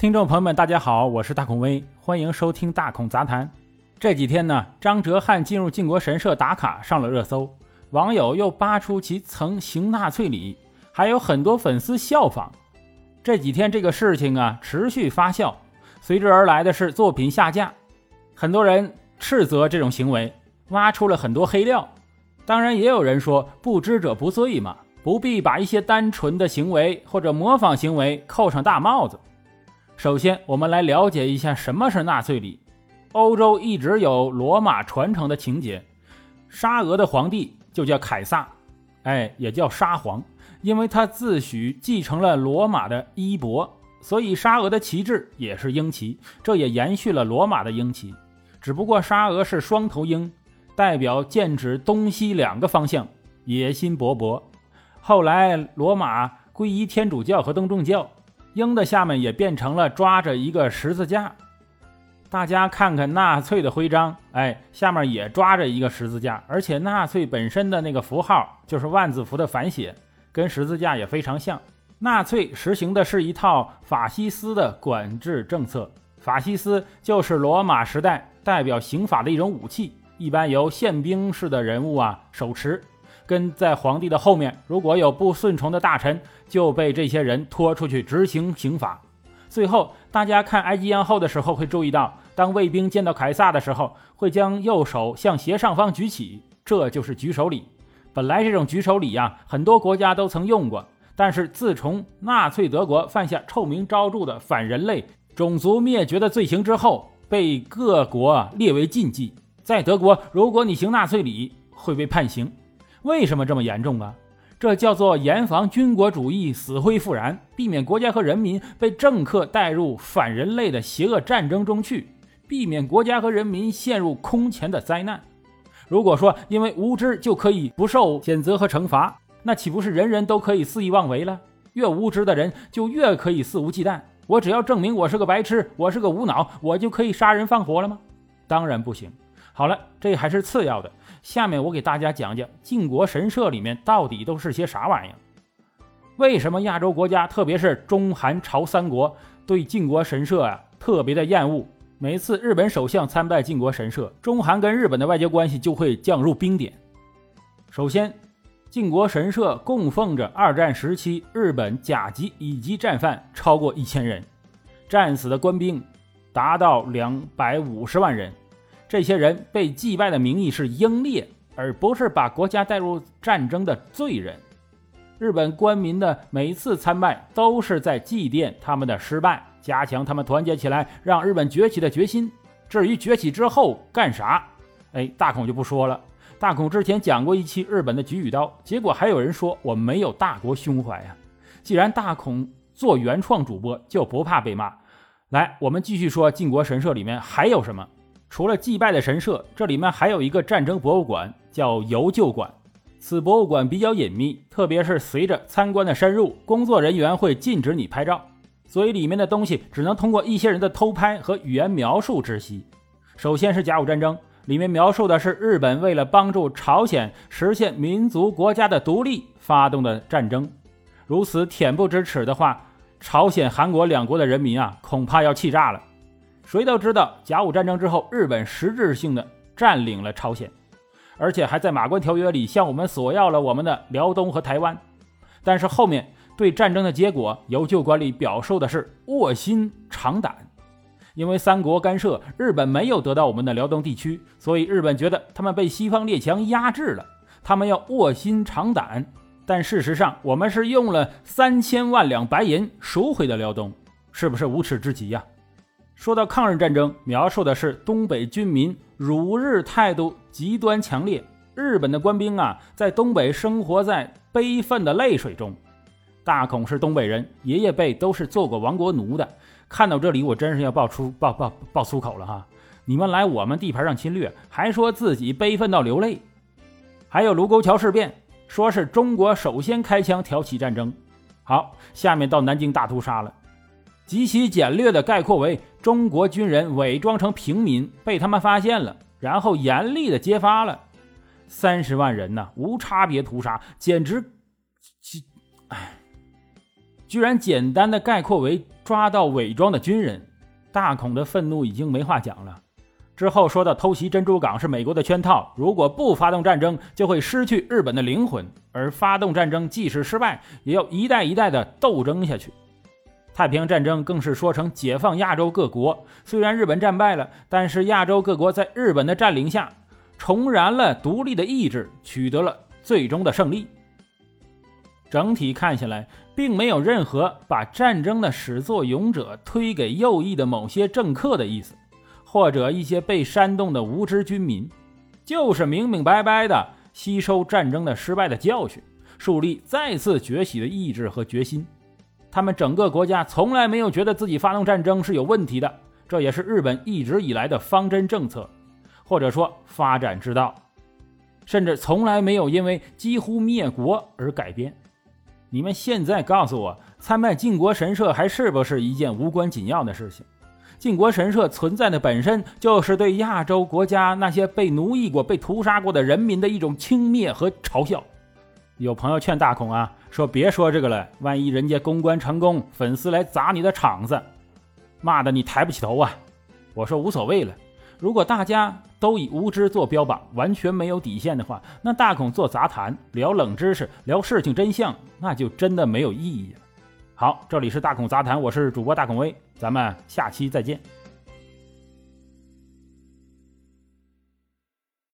听众朋友们，大家好，我是大孔威，欢迎收听大孔杂谈。这几天呢，张哲瀚进入靖国神社打卡上了热搜，网友又扒出其曾行纳粹礼，还有很多粉丝效仿。这几天这个事情啊持续发酵，随之而来的是作品下架，很多人斥责这种行为，挖出了很多黑料。当然，也有人说不知者不罪嘛，不必把一些单纯的行为或者模仿行为扣上大帽子。首先，我们来了解一下什么是纳粹礼。欧洲一直有罗马传承的情节，沙俄的皇帝就叫凯撒，哎，也叫沙皇，因为他自诩继承了罗马的衣钵，所以沙俄的旗帜也是鹰旗，这也延续了罗马的鹰旗。只不过沙俄是双头鹰，代表剑指东西两个方向，野心勃勃。后来罗马皈依天主教和东正教。鹰的下面也变成了抓着一个十字架，大家看看纳粹的徽章，哎，下面也抓着一个十字架，而且纳粹本身的那个符号就是万字符的反写，跟十字架也非常像。纳粹实行的是一套法西斯的管制政策，法西斯就是罗马时代代表刑法的一种武器，一般由宪兵式的人物啊手持。跟在皇帝的后面，如果有不顺从的大臣，就被这些人拖出去执行刑罚。最后，大家看埃及艳后的时候，会注意到，当卫兵见到凯撒的时候，会将右手向斜上方举起，这就是举手礼。本来这种举手礼呀，很多国家都曾用过，但是自从纳粹德国犯下臭名昭著的反人类、种族灭绝的罪行之后，被各国列为禁忌。在德国，如果你行纳粹礼，会被判刑。为什么这么严重啊？这叫做严防军国主义死灰复燃，避免国家和人民被政客带入反人类的邪恶战争中去，避免国家和人民陷入空前的灾难。如果说因为无知就可以不受谴责和惩罚，那岂不是人人都可以肆意妄为了？越无知的人就越可以肆无忌惮。我只要证明我是个白痴，我是个无脑，我就可以杀人放火了吗？当然不行。好了，这还是次要的。下面我给大家讲讲靖国神社里面到底都是些啥玩意儿？为什么亚洲国家，特别是中韩朝三国对靖国神社啊特别的厌恶？每次日本首相参拜靖国神社，中韩跟日本的外交关系就会降入冰点。首先，靖国神社供奉着二战时期日本甲级乙级战犯超过一千人，战死的官兵达到两百五十万人。这些人被祭拜的名义是英烈，而不是把国家带入战争的罪人。日本官民的每次参拜都是在祭奠他们的失败，加强他们团结起来让日本崛起的决心。至于崛起之后干啥，哎，大孔就不说了。大孔之前讲过一期日本的菊与刀，结果还有人说我没有大国胸怀呀。既然大孔做原创主播，就不怕被骂。来，我们继续说靖国神社里面还有什么。除了祭拜的神社，这里面还有一个战争博物馆，叫游旧馆。此博物馆比较隐秘，特别是随着参观的深入，工作人员会禁止你拍照，所以里面的东西只能通过一些人的偷拍和语言描述知悉。首先是甲午战争，里面描述的是日本为了帮助朝鲜实现民族国家的独立发动的战争。如此恬不知耻的话，朝鲜、韩国两国的人民啊，恐怕要气炸了。谁都知道，甲午战争之后，日本实质性的占领了朝鲜，而且还在马关条约里向我们索要了我们的辽东和台湾。但是后面对战争的结果，由旧管理表述的是卧薪尝胆，因为三国干涉，日本没有得到我们的辽东地区，所以日本觉得他们被西方列强压制了，他们要卧薪尝胆。但事实上，我们是用了三千万两白银赎回的辽东，是不是无耻至极呀？说到抗日战争，描述的是东北军民辱日态度极端强烈。日本的官兵啊，在东北生活在悲愤的泪水中。大孔是东北人，爷爷辈都是做过亡国奴的。看到这里，我真是要爆出爆爆爆粗口了哈！你们来我们地盘上侵略，还说自己悲愤到流泪。还有卢沟桥事变，说是中国首先开枪挑起战争。好，下面到南京大屠杀了。极其简略的概括为：中国军人伪装成平民，被他们发现了，然后严厉的揭发了三十万人呐，无差别屠杀，简直，哎，居然简单的概括为抓到伪装的军人，大孔的愤怒已经没话讲了。之后说到偷袭珍珠港是美国的圈套，如果不发动战争，就会失去日本的灵魂；而发动战争，即使失败，也要一代一代的斗争下去。太平洋战争更是说成解放亚洲各国。虽然日本战败了，但是亚洲各国在日本的占领下，重燃了独立的意志，取得了最终的胜利。整体看下来，并没有任何把战争的始作俑者推给右翼的某些政客的意思。或者一些被煽动的无知军民，就是明明白白的吸收战争的失败的教训，树立再次崛起的意志和决心。他们整个国家从来没有觉得自己发动战争是有问题的，这也是日本一直以来的方针政策，或者说发展之道，甚至从来没有因为几乎灭国而改变。你们现在告诉我，参拜靖国神社还是不是一件无关紧要的事情？靖国神社存在的本身就是对亚洲国家那些被奴役过、被屠杀过的人民的一种轻蔑和嘲笑。有朋友劝大孔啊，说别说这个了，万一人家公关成功，粉丝来砸你的场子，骂的你抬不起头啊。我说无所谓了，如果大家都以无知做标榜，完全没有底线的话，那大孔做杂谈、聊冷知识、聊事情真相，那就真的没有意义了。好，这里是大孔杂谈，我是主播大孔威，咱们下期再见。